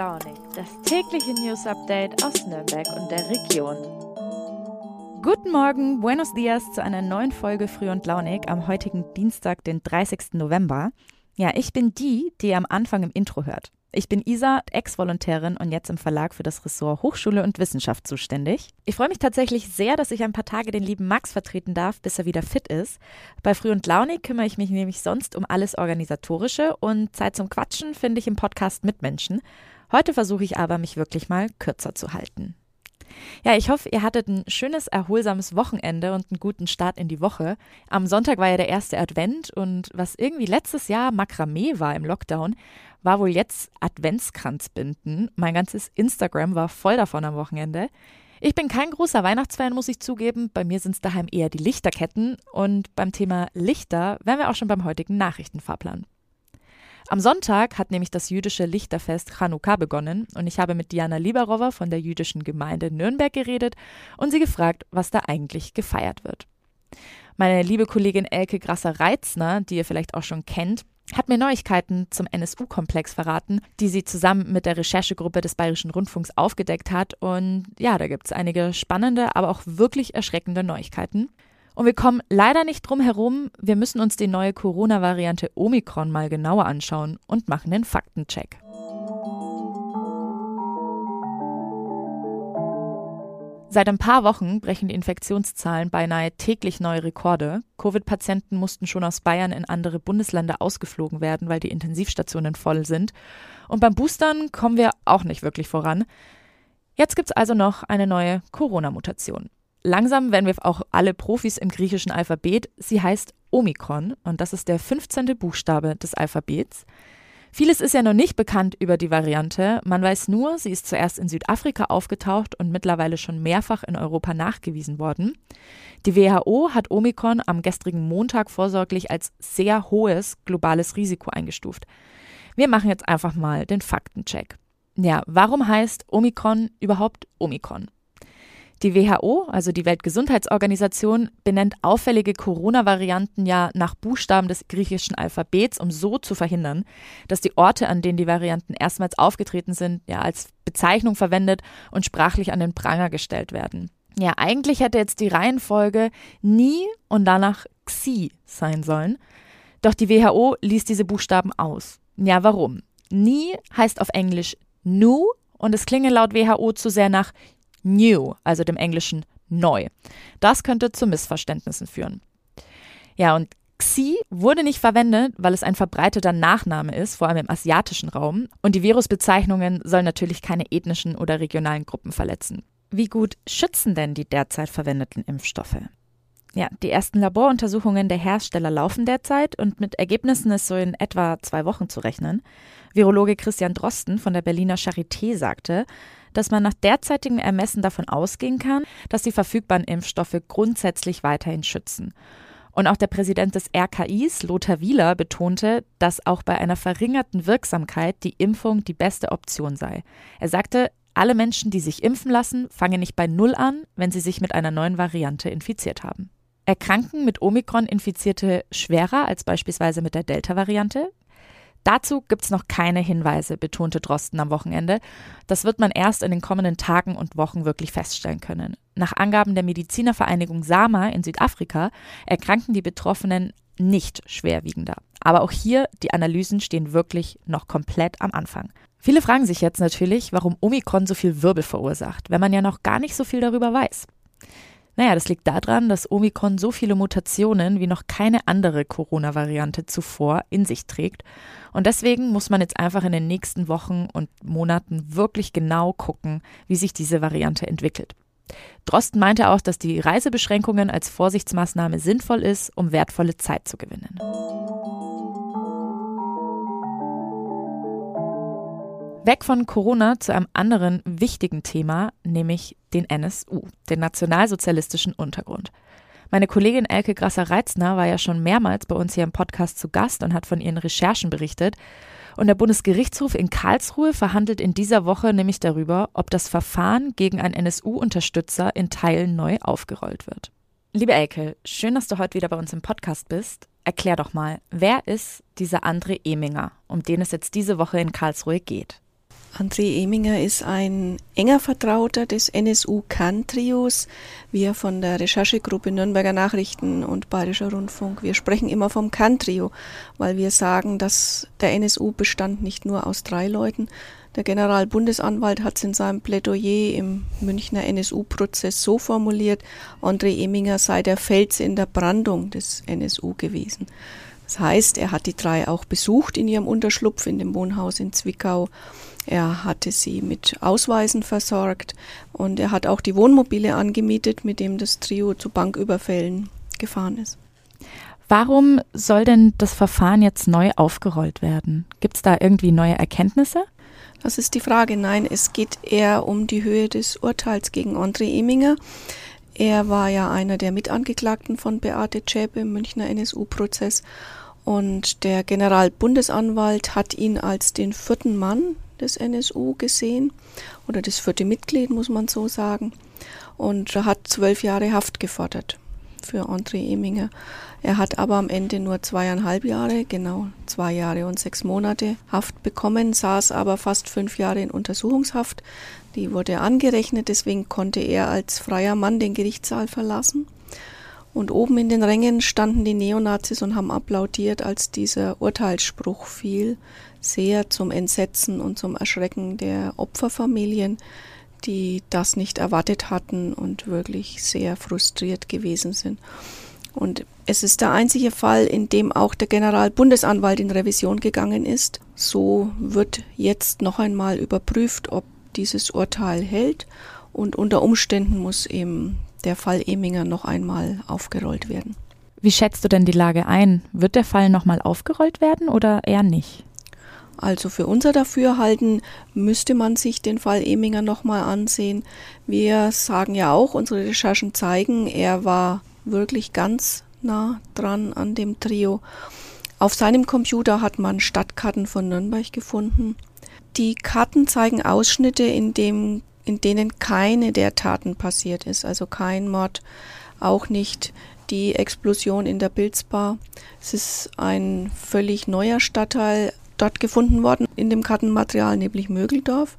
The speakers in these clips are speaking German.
Launig, das tägliche News Update aus Nürnberg und der Region. Guten Morgen, buenos dias zu einer neuen Folge Früh und Launig am heutigen Dienstag, den 30. November. Ja, ich bin die, die ihr am Anfang im Intro hört. Ich bin Isa, Ex-Volontärin und jetzt im Verlag für das Ressort Hochschule und Wissenschaft zuständig. Ich freue mich tatsächlich sehr, dass ich ein paar Tage den lieben Max vertreten darf, bis er wieder fit ist. Bei Früh und Launig kümmere ich mich nämlich sonst um alles Organisatorische und Zeit zum Quatschen finde ich im Podcast mit Menschen. Heute versuche ich aber, mich wirklich mal kürzer zu halten. Ja, ich hoffe, ihr hattet ein schönes, erholsames Wochenende und einen guten Start in die Woche. Am Sonntag war ja der erste Advent und was irgendwie letztes Jahr Makramee war im Lockdown, war wohl jetzt Adventskranzbinden. Mein ganzes Instagram war voll davon am Wochenende. Ich bin kein großer Weihnachtsfan, muss ich zugeben. Bei mir sind es daheim eher die Lichterketten. Und beim Thema Lichter wären wir auch schon beim heutigen Nachrichtenfahrplan. Am Sonntag hat nämlich das jüdische Lichterfest Chanukka begonnen und ich habe mit Diana Lieberova von der jüdischen Gemeinde Nürnberg geredet und sie gefragt, was da eigentlich gefeiert wird. Meine liebe Kollegin Elke Grasser-Reitzner, die ihr vielleicht auch schon kennt, hat mir Neuigkeiten zum NSU-Komplex verraten, die sie zusammen mit der Recherchegruppe des Bayerischen Rundfunks aufgedeckt hat. Und ja, da gibt es einige spannende, aber auch wirklich erschreckende Neuigkeiten. Und wir kommen leider nicht drum herum, wir müssen uns die neue Corona-Variante Omikron mal genauer anschauen und machen den Faktencheck. Seit ein paar Wochen brechen die Infektionszahlen beinahe täglich neue Rekorde. Covid-Patienten mussten schon aus Bayern in andere Bundesländer ausgeflogen werden, weil die Intensivstationen voll sind. Und beim Boostern kommen wir auch nicht wirklich voran. Jetzt gibt es also noch eine neue Corona-Mutation. Langsam werden wir auch alle Profis im griechischen Alphabet. Sie heißt Omikron und das ist der 15. Buchstabe des Alphabets. Vieles ist ja noch nicht bekannt über die Variante. Man weiß nur, sie ist zuerst in Südafrika aufgetaucht und mittlerweile schon mehrfach in Europa nachgewiesen worden. Die WHO hat Omikron am gestrigen Montag vorsorglich als sehr hohes globales Risiko eingestuft. Wir machen jetzt einfach mal den Faktencheck. Ja, warum heißt Omikron überhaupt Omikron? Die WHO, also die Weltgesundheitsorganisation, benennt auffällige Corona-Varianten ja nach Buchstaben des griechischen Alphabets, um so zu verhindern, dass die Orte, an denen die Varianten erstmals aufgetreten sind, ja als Bezeichnung verwendet und sprachlich an den Pranger gestellt werden. Ja, eigentlich hätte jetzt die Reihenfolge nie und danach Xi sein sollen. Doch die WHO ließ diese Buchstaben aus. Ja, warum? Nie heißt auf Englisch nu und es klinge laut WHO zu sehr nach new, also dem Englischen neu. Das könnte zu Missverständnissen führen. Ja, und Xi wurde nicht verwendet, weil es ein verbreiteter Nachname ist, vor allem im asiatischen Raum. Und die Virusbezeichnungen sollen natürlich keine ethnischen oder regionalen Gruppen verletzen. Wie gut schützen denn die derzeit verwendeten Impfstoffe? Ja, die ersten Laboruntersuchungen der Hersteller laufen derzeit und mit Ergebnissen ist so in etwa zwei Wochen zu rechnen. Virologe Christian Drosten von der Berliner Charité sagte, dass man nach derzeitigem Ermessen davon ausgehen kann, dass die verfügbaren Impfstoffe grundsätzlich weiterhin schützen. Und auch der Präsident des RKIs, Lothar Wieler, betonte, dass auch bei einer verringerten Wirksamkeit die Impfung die beste Option sei. Er sagte, alle Menschen, die sich impfen lassen, fangen nicht bei Null an, wenn sie sich mit einer neuen Variante infiziert haben. Erkranken mit Omikron Infizierte schwerer als beispielsweise mit der Delta-Variante? Dazu gibt es noch keine Hinweise, betonte Drosten am Wochenende. Das wird man erst in den kommenden Tagen und Wochen wirklich feststellen können. Nach Angaben der Medizinervereinigung SAMA in Südafrika erkranken die Betroffenen nicht schwerwiegender. Aber auch hier, die Analysen stehen wirklich noch komplett am Anfang. Viele fragen sich jetzt natürlich, warum Omikron so viel Wirbel verursacht, wenn man ja noch gar nicht so viel darüber weiß. Naja, das liegt daran, dass Omikron so viele Mutationen wie noch keine andere Corona-Variante zuvor in sich trägt. Und deswegen muss man jetzt einfach in den nächsten Wochen und Monaten wirklich genau gucken, wie sich diese Variante entwickelt. Drosten meinte auch, dass die Reisebeschränkungen als Vorsichtsmaßnahme sinnvoll ist, um wertvolle Zeit zu gewinnen. Weg von Corona zu einem anderen wichtigen Thema, nämlich den NSU, den nationalsozialistischen Untergrund. Meine Kollegin Elke Grasser-Reitzner war ja schon mehrmals bei uns hier im Podcast zu Gast und hat von ihren Recherchen berichtet. Und der Bundesgerichtshof in Karlsruhe verhandelt in dieser Woche nämlich darüber, ob das Verfahren gegen einen NSU-Unterstützer in Teilen neu aufgerollt wird. Liebe Elke, schön, dass du heute wieder bei uns im Podcast bist. Erklär doch mal, wer ist dieser André Eminger, um den es jetzt diese Woche in Karlsruhe geht? André Eminger ist ein enger Vertrauter des NSU-Kern-Trios. Wir von der Recherchegruppe Nürnberger Nachrichten und Bayerischer Rundfunk, wir sprechen immer vom Kern-Trio, weil wir sagen, dass der NSU bestand nicht nur aus drei Leuten. Der Generalbundesanwalt hat es in seinem Plädoyer im Münchner NSU-Prozess so formuliert, André Eminger sei der Fels in der Brandung des NSU gewesen. Das heißt, er hat die drei auch besucht in ihrem Unterschlupf in dem Wohnhaus in Zwickau er hatte sie mit Ausweisen versorgt und er hat auch die Wohnmobile angemietet, mit dem das Trio zu Banküberfällen gefahren ist. Warum soll denn das Verfahren jetzt neu aufgerollt werden? Gibt es da irgendwie neue Erkenntnisse? Das ist die Frage. Nein, es geht eher um die Höhe des Urteils gegen André Eminger. Er war ja einer der Mitangeklagten von Beate Zschäpe im Münchner NSU-Prozess und der Generalbundesanwalt hat ihn als den vierten Mann des NSU gesehen oder das vierte Mitglied, muss man so sagen. Und hat zwölf Jahre Haft gefordert für André Eminger. Er hat aber am Ende nur zweieinhalb Jahre, genau zwei Jahre und sechs Monate Haft bekommen, saß aber fast fünf Jahre in Untersuchungshaft. Die wurde angerechnet, deswegen konnte er als freier Mann den Gerichtssaal verlassen. Und oben in den Rängen standen die Neonazis und haben applaudiert, als dieser Urteilsspruch fiel sehr zum Entsetzen und zum Erschrecken der Opferfamilien, die das nicht erwartet hatten und wirklich sehr frustriert gewesen sind. Und es ist der einzige Fall, in dem auch der Generalbundesanwalt in Revision gegangen ist. So wird jetzt noch einmal überprüft, ob dieses Urteil hält und unter Umständen muss eben der Fall Eminger noch einmal aufgerollt werden. Wie schätzt du denn die Lage ein? Wird der Fall nochmal aufgerollt werden oder eher nicht? Also für unser Dafürhalten müsste man sich den Fall Eminger nochmal ansehen. Wir sagen ja auch, unsere Recherchen zeigen, er war wirklich ganz nah dran an dem Trio. Auf seinem Computer hat man Stadtkarten von Nürnberg gefunden. Die Karten zeigen Ausschnitte, in, dem, in denen keine der Taten passiert ist, also kein Mord, auch nicht die Explosion in der Bilzbar. Es ist ein völlig neuer Stadtteil, dort gefunden worden in dem Kartenmaterial, nämlich Mögeldorf.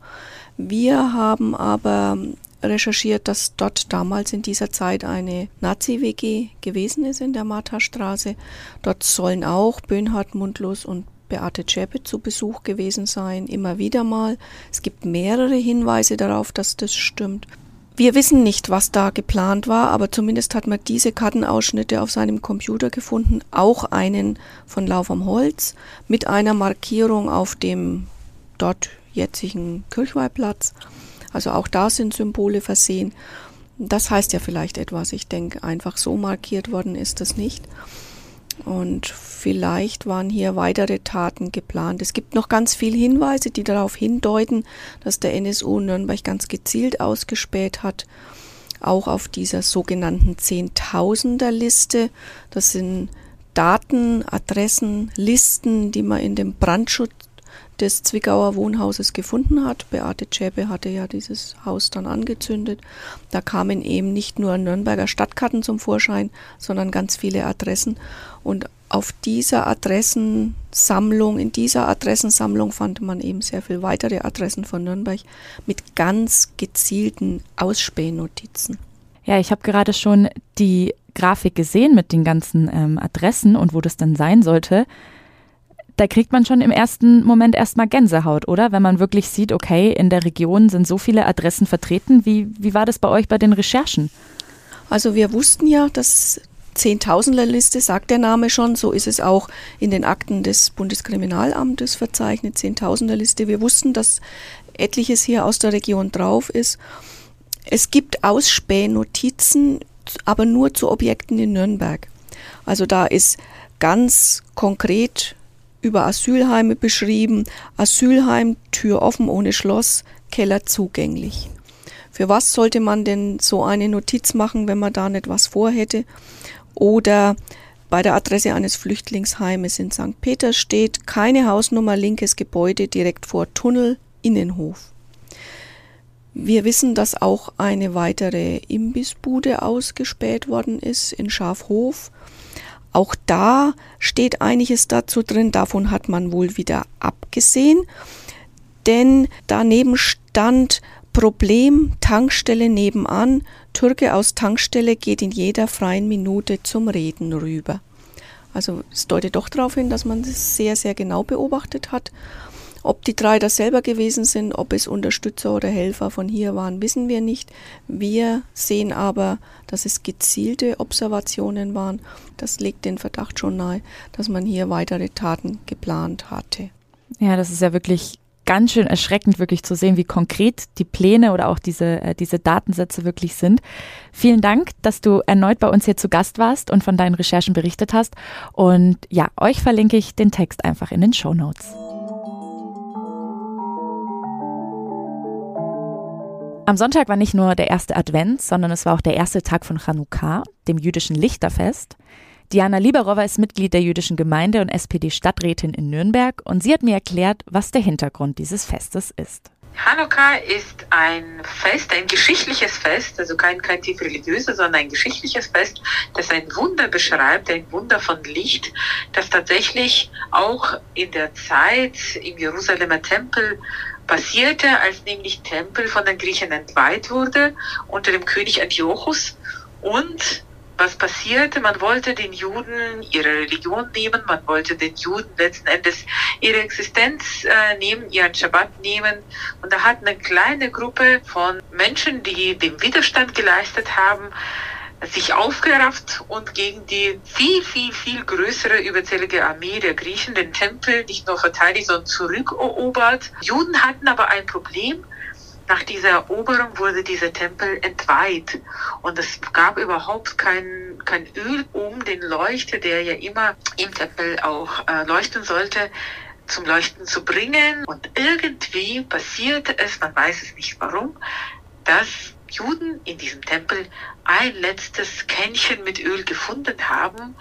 Wir haben aber recherchiert, dass dort damals in dieser Zeit eine Nazi-WG gewesen ist in der Martha-Straße. Dort sollen auch Böhnhardt, Mundlos und Beate Zschäpe zu Besuch gewesen sein, immer wieder mal. Es gibt mehrere Hinweise darauf, dass das stimmt. Wir wissen nicht, was da geplant war, aber zumindest hat man diese Kartenausschnitte auf seinem Computer gefunden, auch einen von Lauf am Holz mit einer Markierung auf dem dort jetzigen Kirchweihplatz. Also auch da sind Symbole versehen. Das heißt ja vielleicht etwas. Ich denke, einfach so markiert worden ist das nicht. Und vielleicht waren hier weitere Taten geplant. Es gibt noch ganz viele Hinweise, die darauf hindeuten, dass der NSU Nürnberg ganz gezielt ausgespäht hat. Auch auf dieser sogenannten Zehntausender-Liste. Das sind Daten, Adressen, Listen, die man in dem Brandschutz des Zwickauer Wohnhauses gefunden hat. Beate Zschäpe hatte ja dieses Haus dann angezündet. Da kamen eben nicht nur Nürnberger Stadtkarten zum Vorschein, sondern ganz viele Adressen. Und auf dieser Adressensammlung, in dieser Adressensammlung fand man eben sehr viel weitere Adressen von Nürnberg mit ganz gezielten Ausspähnotizen. Ja, ich habe gerade schon die Grafik gesehen mit den ganzen ähm, Adressen und wo das denn sein sollte da kriegt man schon im ersten Moment erstmal Gänsehaut, oder? Wenn man wirklich sieht, okay, in der Region sind so viele Adressen vertreten. Wie, wie war das bei euch bei den Recherchen? Also wir wussten ja, dass Zehntausender-Liste, sagt der Name schon, so ist es auch in den Akten des Bundeskriminalamtes verzeichnet, Zehntausender-Liste. Wir wussten, dass etliches hier aus der Region drauf ist. Es gibt Ausspähnotizen, aber nur zu Objekten in Nürnberg. Also da ist ganz konkret über Asylheime beschrieben. Asylheim, Tür offen ohne Schloss, Keller zugänglich. Für was sollte man denn so eine Notiz machen, wenn man da nicht was vorhätte? Oder bei der Adresse eines Flüchtlingsheimes in St. Peter steht keine Hausnummer, linkes Gebäude direkt vor Tunnel, Innenhof. Wir wissen, dass auch eine weitere Imbissbude ausgespäht worden ist in Schafhof auch da steht einiges dazu drin, davon hat man wohl wieder abgesehen. denn daneben stand Problem Tankstelle nebenan. Türke aus Tankstelle geht in jeder freien Minute zum Reden rüber. Also es deutet doch darauf hin, dass man das sehr, sehr genau beobachtet hat. Ob die drei das selber gewesen sind, ob es Unterstützer oder Helfer von hier waren, wissen wir nicht. Wir sehen aber, dass es gezielte Observationen waren. Das legt den Verdacht schon nahe, dass man hier weitere Taten geplant hatte. Ja, das ist ja wirklich ganz schön erschreckend, wirklich zu sehen, wie konkret die Pläne oder auch diese, äh, diese Datensätze wirklich sind. Vielen Dank, dass du erneut bei uns hier zu Gast warst und von deinen Recherchen berichtet hast. Und ja, euch verlinke ich den Text einfach in den Show Notes. Am Sonntag war nicht nur der erste Advent, sondern es war auch der erste Tag von Chanukka, dem jüdischen Lichterfest. Diana Lieberowa ist Mitglied der jüdischen Gemeinde und SPD-Stadträtin in Nürnberg und sie hat mir erklärt, was der Hintergrund dieses Festes ist. Hanukkah ist ein Fest, ein geschichtliches Fest, also kein, kein tief religiöses, sondern ein geschichtliches Fest, das ein Wunder beschreibt, ein Wunder von Licht, das tatsächlich auch in der Zeit im Jerusalemer Tempel passierte, als nämlich Tempel von den Griechen entweiht wurde unter dem König Antiochus und was passierte? Man wollte den Juden ihre Religion nehmen, man wollte den Juden letzten Endes ihre Existenz äh, nehmen, ihren Schabbat nehmen. Und da hat eine kleine Gruppe von Menschen, die dem Widerstand geleistet haben, sich aufgerafft und gegen die viel, viel, viel größere überzählige Armee der Griechen den Tempel nicht nur verteidigt, sondern zurückerobert. Juden hatten aber ein Problem. Nach dieser Eroberung wurde dieser Tempel entweiht und es gab überhaupt kein, kein Öl, um den Leuchter, der ja immer im Tempel auch äh, leuchten sollte, zum Leuchten zu bringen. Und irgendwie passierte es, man weiß es nicht warum, dass Juden in diesem Tempel ein letztes Kännchen mit Öl gefunden haben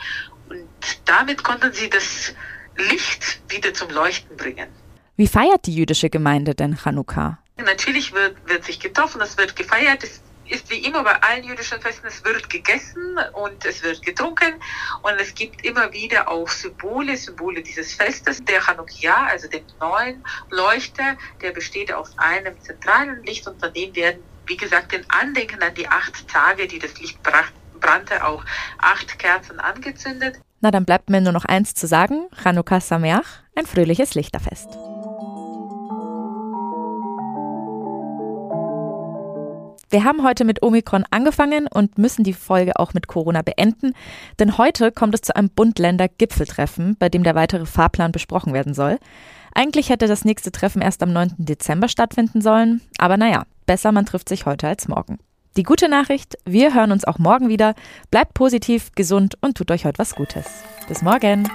und damit konnten sie das Licht wieder zum Leuchten bringen. Wie feiert die jüdische Gemeinde denn Chanukka? Natürlich wird, wird sich getroffen, es wird gefeiert. Es ist wie immer bei allen jüdischen Festen, es wird gegessen und es wird getrunken und es gibt immer wieder auch Symbole, Symbole dieses Festes. Der Chanukia, also dem neuen Leuchter, der besteht aus einem zentralen Licht und von dem werden, wie gesagt, in Andenken an die acht Tage, die das Licht brannte, auch acht Kerzen angezündet. Na, dann bleibt mir nur noch eins zu sagen. Chanukka Sameach, ein fröhliches Lichterfest. Wir haben heute mit Omikron angefangen und müssen die Folge auch mit Corona beenden, denn heute kommt es zu einem Bund-Länder-Gipfeltreffen, bei dem der weitere Fahrplan besprochen werden soll. Eigentlich hätte das nächste Treffen erst am 9. Dezember stattfinden sollen, aber naja, besser man trifft sich heute als morgen. Die gute Nachricht, wir hören uns auch morgen wieder. Bleibt positiv, gesund und tut euch heute was Gutes. Bis morgen!